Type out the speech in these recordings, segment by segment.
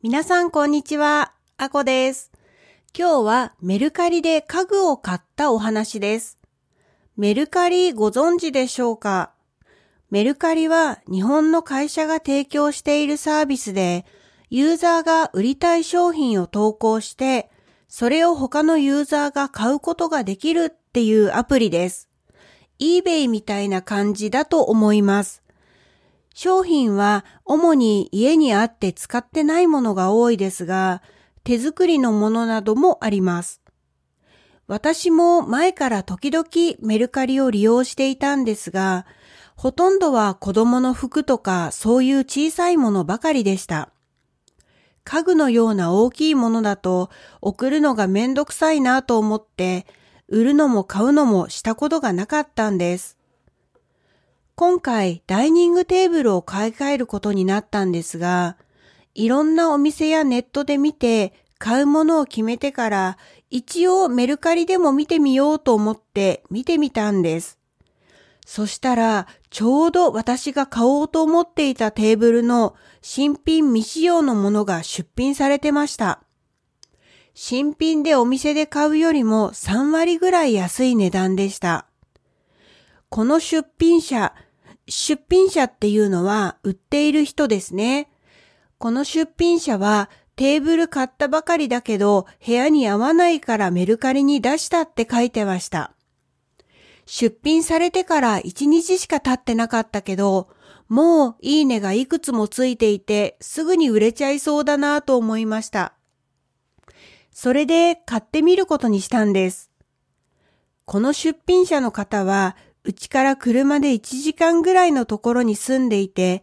皆さんこんにちは、あこです。今日はメルカリで家具を買ったお話です。メルカリご存知でしょうか？メルカリは日本の会社が提供しているサービスで、ユーザーが売りたい商品を投稿して、それを他のユーザーが買うことができるっていうアプリです。eBay みたいな感じだと思います。商品は主に家にあって使ってないものが多いですが、手作りのものなどもあります。私も前から時々メルカリを利用していたんですが、ほとんどは子供の服とかそういう小さいものばかりでした。家具のような大きいものだと送るのがめんどくさいなと思って、売るのも買うのもしたことがなかったんです。今回ダイニングテーブルを買い替えることになったんですが、いろんなお店やネットで見て買うものを決めてから一応メルカリでも見てみようと思って見てみたんです。そしたらちょうど私が買おうと思っていたテーブルの新品未使用のものが出品されてました。新品でお店で買うよりも3割ぐらい安い値段でした。この出品者、出品者っていうのは売っている人ですね。この出品者はテーブル買ったばかりだけど部屋に合わないからメルカリに出したって書いてました。出品されてから1日しか経ってなかったけど、もういいねがいくつもついていてすぐに売れちゃいそうだなと思いました。それで買ってみることにしたんです。この出品者の方はうちから車で1時間ぐらいのところに住んでいて、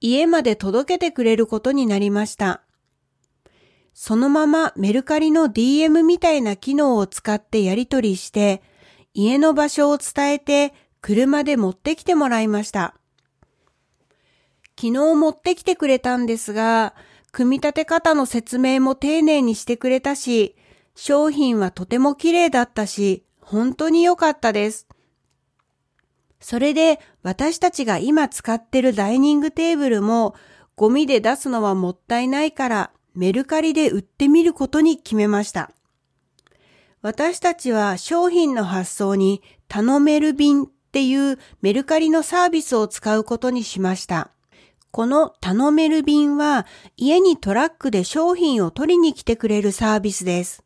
家まで届けてくれることになりました。そのままメルカリの DM みたいな機能を使ってやり取りして、家の場所を伝えて車で持ってきてもらいました。昨日持ってきてくれたんですが、組み立て方の説明も丁寧にしてくれたし、商品はとても綺麗だったし、本当に良かったです。それで私たちが今使ってるダイニングテーブルもゴミで出すのはもったいないからメルカリで売ってみることに決めました。私たちは商品の発送に頼める便っていうメルカリのサービスを使うことにしました。この頼める便は家にトラックで商品を取りに来てくれるサービスです。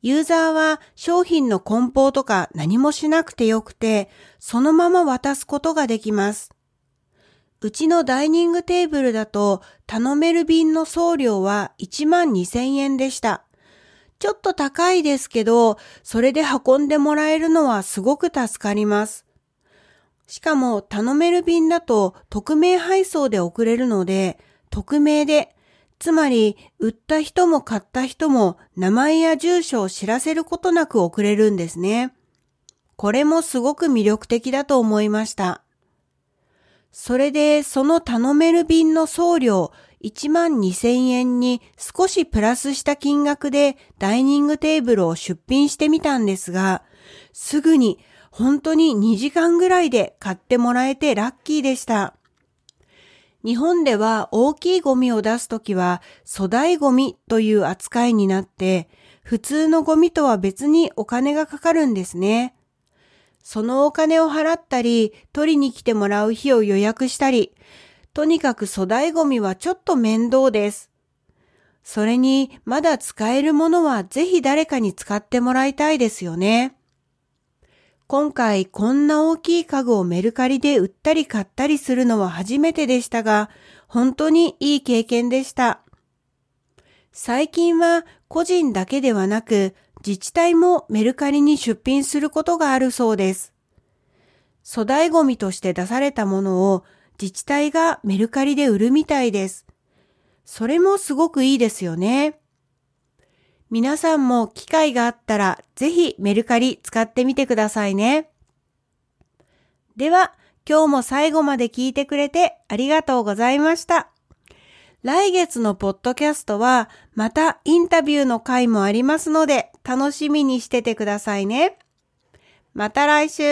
ユーザーは商品の梱包とか何もしなくてよくて、そのまま渡すことができます。うちのダイニングテーブルだと頼める便の送料は1万2000円でした。ちょっと高いですけど、それで運んでもらえるのはすごく助かります。しかも頼める便だと匿名配送で送れるので、匿名でつまり、売った人も買った人も名前や住所を知らせることなく送れるんですね。これもすごく魅力的だと思いました。それで、その頼める便の送料1万2000円に少しプラスした金額でダイニングテーブルを出品してみたんですが、すぐに本当に2時間ぐらいで買ってもらえてラッキーでした。日本では大きいゴミを出すときは粗大ゴミという扱いになって、普通のゴミとは別にお金がかかるんですね。そのお金を払ったり、取りに来てもらう日を予約したり、とにかく粗大ゴミはちょっと面倒です。それに、まだ使えるものはぜひ誰かに使ってもらいたいですよね。今回こんな大きい家具をメルカリで売ったり買ったりするのは初めてでしたが、本当にいい経験でした。最近は個人だけではなく自治体もメルカリに出品することがあるそうです。粗大ゴミとして出されたものを自治体がメルカリで売るみたいです。それもすごくいいですよね。皆さんも機会があったらぜひメルカリ使ってみてくださいね。では、今日も最後まで聞いてくれてありがとうございました。来月のポッドキャストはまたインタビューの回もありますので楽しみにしててくださいね。また来週